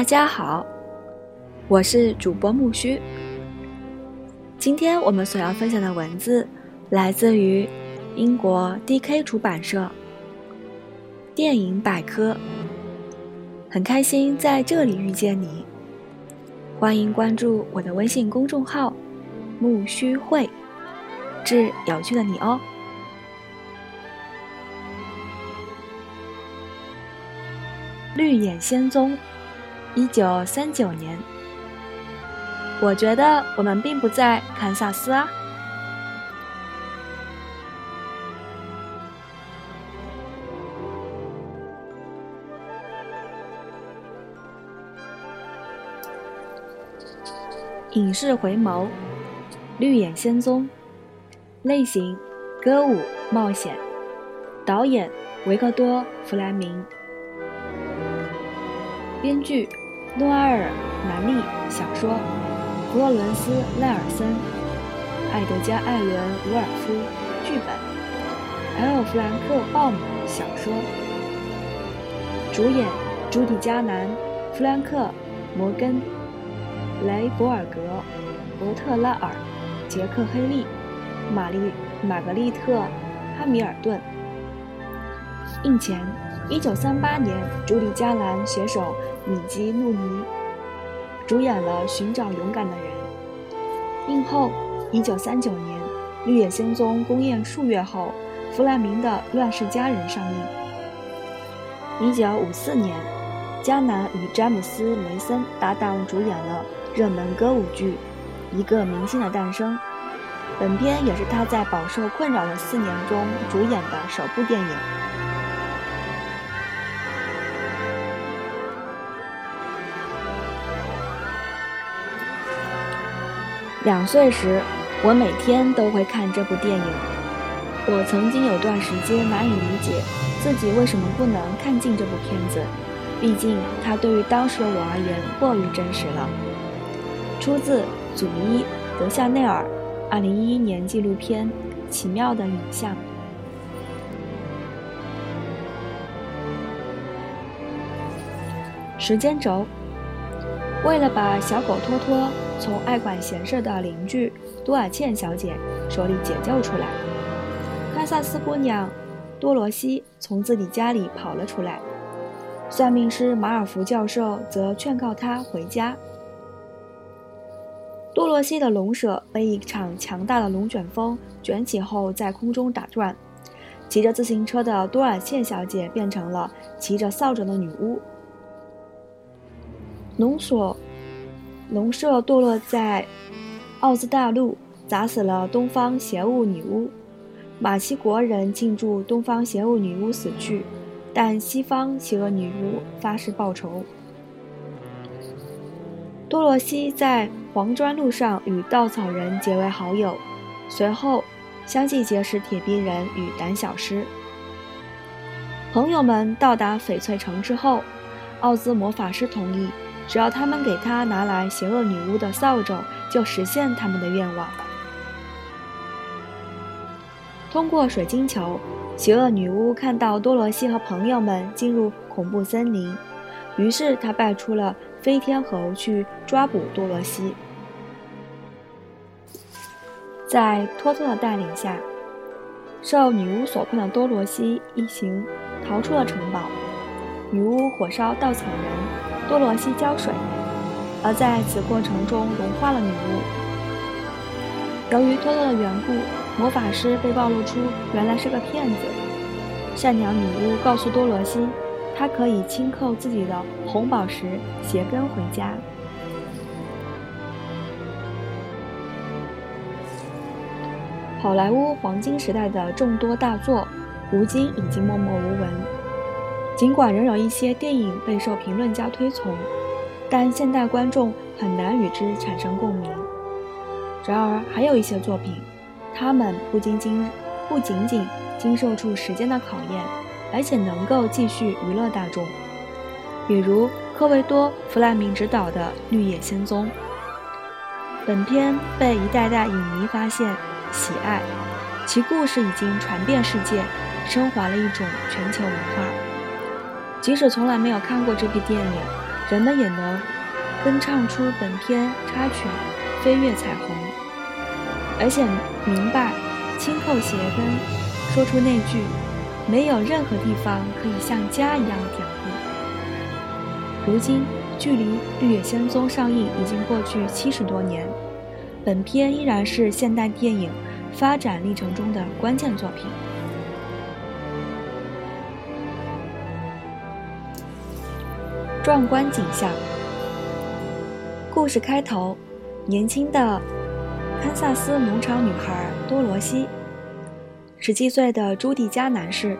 大家好，我是主播木须。今天我们所要分享的文字来自于英国 D.K 出版社《电影百科》，很开心在这里遇见你。欢迎关注我的微信公众号“木须会”，致有趣的你哦。《绿野仙踪》，一九三九年。我觉得我们并不在堪萨斯啊。影视回眸，《绿野仙踪》，类型：歌舞冒险，导演：维克多·弗莱明。编剧：诺埃尔·南利，小说：弗洛伦斯·赖尔森、艾德加·艾伦·伍尔夫，剧本：埃尔·弗兰克·鲍姆，小说。主演：朱迪·加南、弗兰克·摩根、雷·博尔格、伯特拉尔、杰克·黑利、玛丽·玛格丽特·哈米尔顿。印钱：一九三八年，朱莉·加兰携手。米基·路尼主演了《寻找勇敢的人》。映后，一九三九年，《绿野仙踪》公映数月后，弗莱明的《乱世佳人》上映。一九五四年，加南与詹姆斯·梅森搭档主演了热门歌舞剧《一个明星的诞生》。本片也是他在饱受困扰的四年中主演的首部电影。两岁时，我每天都会看这部电影。我曾经有段时间难以理解自己为什么不能看尽这部片子，毕竟它对于当时的我而言过于真实了。出自祖伊·德夏内尔2011年纪录片《奇妙的影像》。时间轴。为了把小狗托托从爱管闲事的邻居多尔茜小姐手里解救出来，堪萨斯姑娘多罗西从自己家里跑了出来。算命师马尔福教授则劝告她回家。多罗西的龙舍被一场强大的龙卷风卷起后在空中打转，骑着自行车的多尔茜小姐变成了骑着扫帚的女巫。龙所龙舍堕落在奥兹大陆，砸死了东方邪物女巫。马其国人庆祝东方邪物女巫死去，但西方邪恶女巫发誓报仇。多罗西在黄砖路上与稻草人结为好友，随后相继结识铁皮人与胆小狮。朋友们到达翡翠城之后，奥兹魔法师同意。只要他们给他拿来邪恶女巫的扫帚，就实现他们的愿望。通过水晶球，邪恶女巫看到多罗西和朋友们进入恐怖森林，于是她派出了飞天猴去抓捕多罗西。在托托的带领下，受女巫所困的多罗西一行逃出了城堡。女巫火烧稻草人。多罗西浇水，而在此过程中融化了女巫。由于托托的缘故，魔法师被暴露出原来是个骗子。善良女巫告诉多罗西，她可以轻扣自己的红宝石鞋跟回家。好莱坞黄金时代的众多大作，如今已经默默无闻。尽管仍有一些电影备受评论家推崇，但现代观众很难与之产生共鸣。然而，还有一些作品，他们不仅仅不仅仅经受住时间的考验，而且能够继续娱乐大众。比如科维多·弗莱明执导的《绿野仙踪》，本片被一代代影迷发现、喜爱，其故事已经传遍世界，升华了一种全球文化。即使从来没有看过这部电影，人们也能跟唱出本片插曲《飞越彩虹》，而且明白轻扣鞋跟，说出那句“没有任何地方可以像家一样”的典故。如今，距离《绿野仙踪》上映已经过去七十多年，本片依然是现代电影发展历程中的关键作品。壮观景象。故事开头，年轻的堪萨斯农场女孩多罗西，十七岁的朱迪加男士，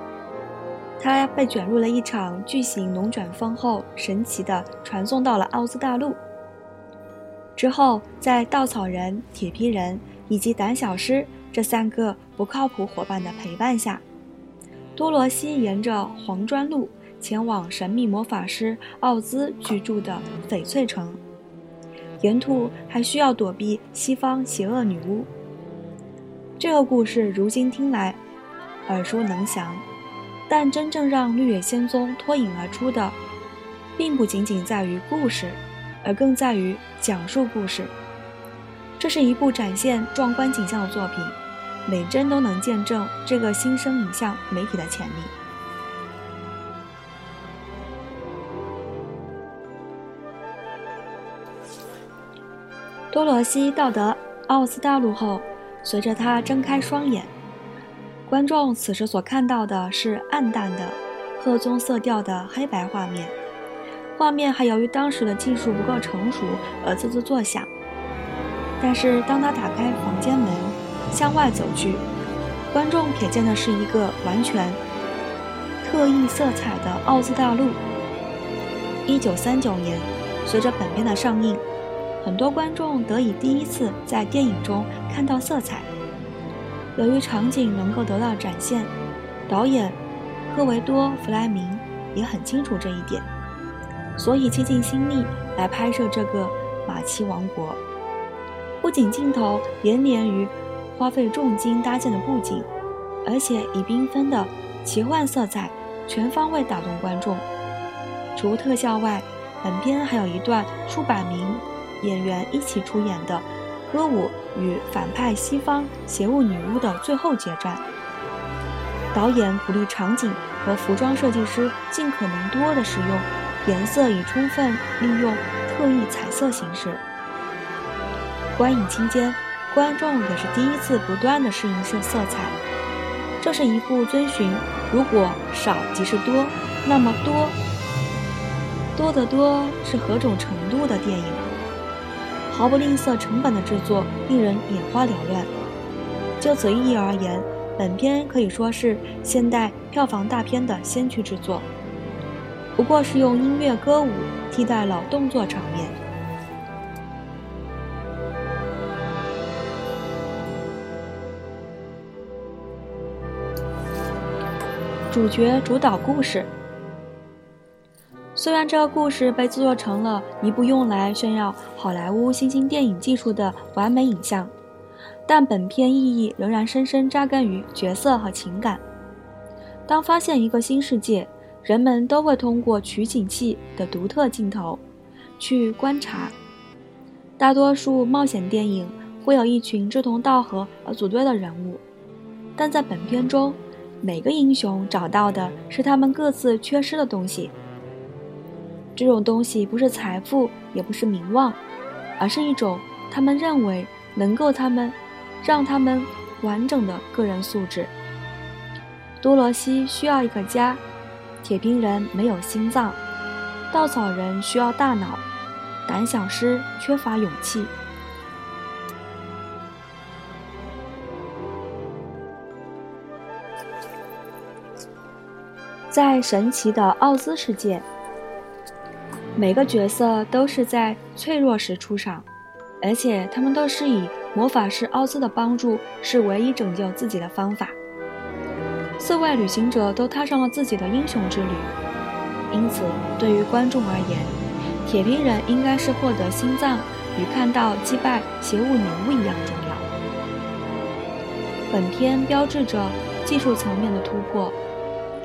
他被卷入了一场巨型龙卷风后，神奇的传送到了奥兹大陆。之后，在稻草人、铁皮人以及胆小狮这三个不靠谱伙伴的陪伴下，多罗西沿着黄砖路。前往神秘魔法师奥兹居住的翡翠城，沿途还需要躲避西方邪恶女巫。这个故事如今听来耳熟能详，但真正让《绿野仙踪》脱颖而出的，并不仅仅在于故事，而更在于讲述故事。这是一部展现壮观景象的作品，每帧都能见证这个新生影像媒体的潜力。多罗西到达奥斯大陆后，随着他睁开双眼，观众此时所看到的是暗淡的褐棕色调的黑白画面。画面还由于当时的技术不够成熟而滋滋作响。但是当他打开房间门，向外走去，观众瞥见的是一个完全特异色彩的奥斯大陆。一九三九年，随着本片的上映。很多观众得以第一次在电影中看到色彩。由于场景能够得到展现，导演科维多·弗莱明也很清楚这一点，所以倾尽心力来拍摄这个马奇王国。不仅镜头连连于花费重金搭建的布景，而且以缤纷的奇幻色彩全方位打动观众。除特效外，本片还有一段数百名。演员一起出演的歌舞与反派西方邪物女巫的最后决战。导演鼓励场景和服装设计师尽可能多的使用颜色，以充分利用特异彩色形式。观影期间，观众也是第一次不断的适应色色彩。这是一部遵循“如果少即是多，那么多多得多是何种程度”的电影。毫不吝啬成本的制作，令人眼花缭乱。就此意义而言，本片可以说是现代票房大片的先驱之作。不过是用音乐歌舞替代了动作场面。主角主导故事。虽然这个故事被制作成了一部用来炫耀好莱坞新兴电影技术的完美影像，但本片意义仍然深深扎根于角色和情感。当发现一个新世界，人们都会通过取景器的独特镜头去观察。大多数冒险电影会有一群志同道合而组队的人物，但在本片中，每个英雄找到的是他们各自缺失的东西。这种东西不是财富，也不是名望，而是一种他们认为能够他们让他们完整的个人素质。多罗西需要一个家，铁皮人没有心脏，稻草人需要大脑，胆小狮缺乏勇气。在神奇的奥兹世界。每个角色都是在脆弱时出场，而且他们都是以魔法师奥兹的帮助是唯一拯救自己的方法。四位旅行者都踏上了自己的英雄之旅，因此对于观众而言，铁皮人应该是获得心脏与看到击败邪物女巫一样重要。本片标志着技术层面的突破，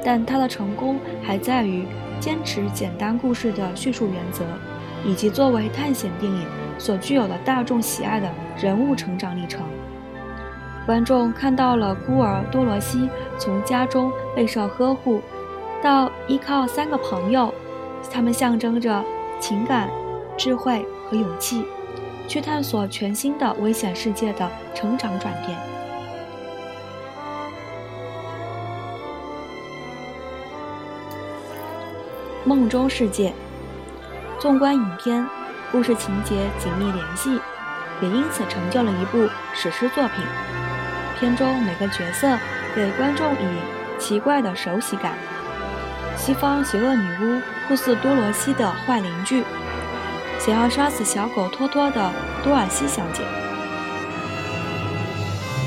但它的成功还在于。坚持简单故事的叙述原则，以及作为探险电影所具有的大众喜爱的人物成长历程。观众看到了孤儿多罗西从家中备受呵护，到依靠三个朋友，他们象征着情感、智慧和勇气，去探索全新的危险世界的成长转变。梦中世界，纵观影片，故事情节紧密联系，也因此成就了一部史诗作品。片中每个角色给观众以奇怪的熟悉感。西方邪恶女巫酷似多罗西的坏邻居，想要杀死小狗托托的多尔西小姐，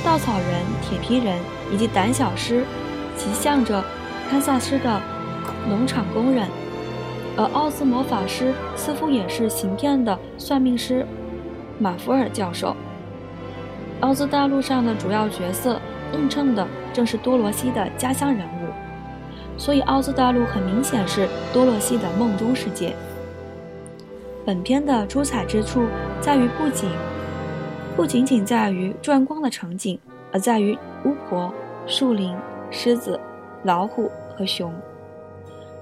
稻草人、铁皮人以及胆小狮，极像着堪萨斯的农场工人，而奥兹魔法师似乎也是行骗的算命师马福尔教授。奥兹大陆上的主要角色映衬的正是多罗西的家乡人物，所以奥兹大陆很明显是多罗西的梦中世界。本片的出彩之处在于不仅不仅仅在于转光的场景，而在于巫婆、树林、狮子、老虎和熊。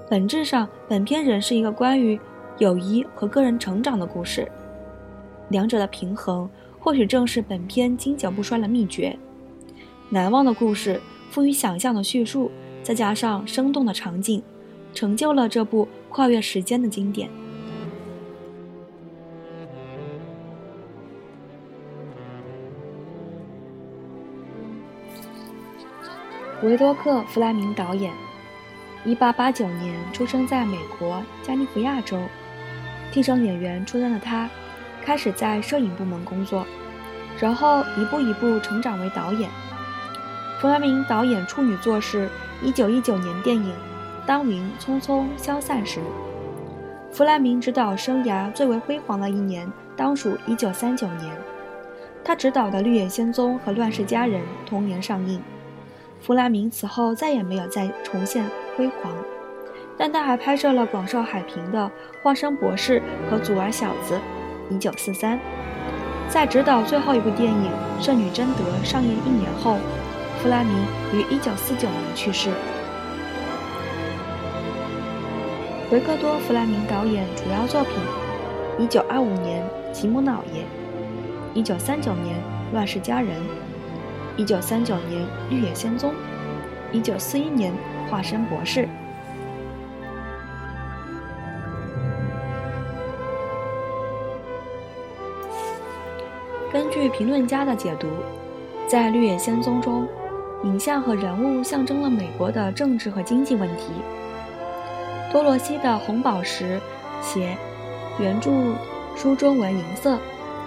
本质上，本片仍是一个关于友谊和个人成长的故事，两者的平衡。或许正是本片经久不衰的秘诀。难忘的故事，富于想象的叙述，再加上生动的场景，成就了这部跨越时间的经典。维多克·弗莱明导演，1889年出生在美国加利福尼亚州，替身演员出身的他。开始在摄影部门工作，然后一步一步成长为导演。弗莱明导演处女作是1919年电影《当云匆匆消散时》。弗莱明执导生涯最为辉煌的一年当属1939年，他执导的《绿野仙踪》和《乱世佳人》同年上映。弗莱明此后再也没有再重现辉煌，但他还拍摄了广受好评的《花生博士》和《祖儿小子》。一九四三，在执导最后一部电影《圣女贞德》上映一年后，弗莱明于一九四九年去世。维克多·弗莱明导演主要作品：一九二五年《吉姆老爷》，一九三九年《乱世佳人》，一九三九年《绿野仙踪》，一九四一年《化身博士》。根据评论家的解读，在《绿野仙踪》中，影像和人物象征了美国的政治和经济问题。多罗西的红宝石鞋，原著书中为银色，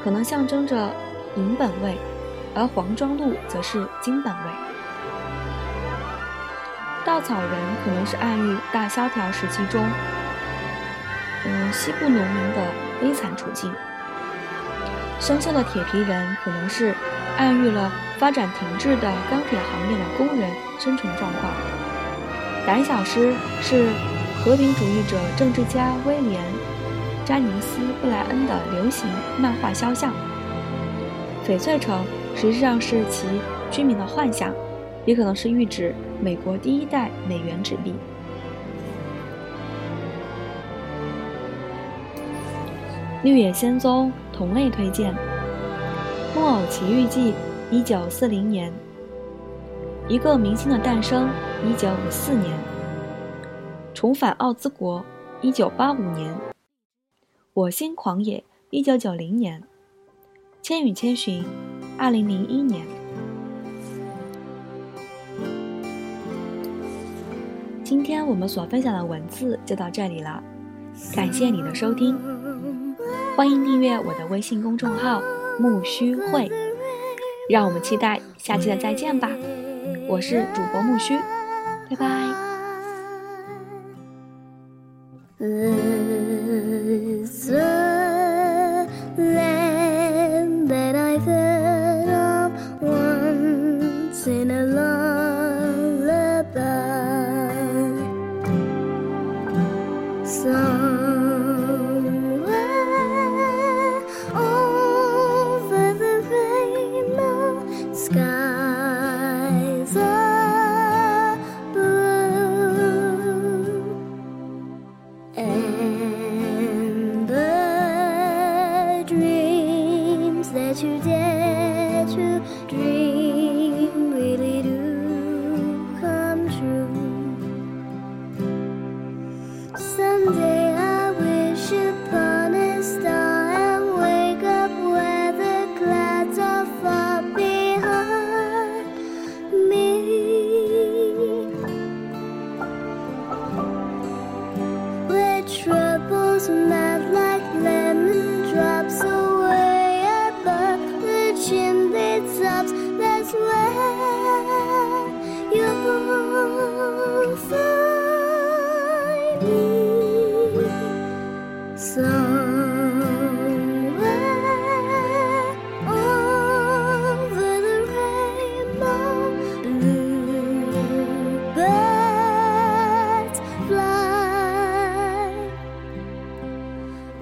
可能象征着银本位，而黄庄路则是金本位。稻草人可能是暗喻大萧条时期中，嗯，西部农民的悲惨处境。生锈的铁皮人可能是暗喻了发展停滞的钢铁行业的工人生存状况。胆小狮是和平主义者政治家威廉·詹宁斯·布莱恩的流行漫画肖像。翡翠城实际上是其居民的幻想，也可能是喻指美国第一代美元纸币。绿野仙踪。同类推荐，《木偶奇遇记》一九四零年，《一个明星的诞生》一九五四年，《重返奥兹国》一九八五年，《我心狂野》一九九零年，《千与千寻》二零零一年。今天我们所分享的文字就到这里了，感谢你的收听。欢迎订阅我的微信公众号“木须会”，让我们期待下期的再见吧！我是主播木须，拜拜。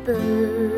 bird.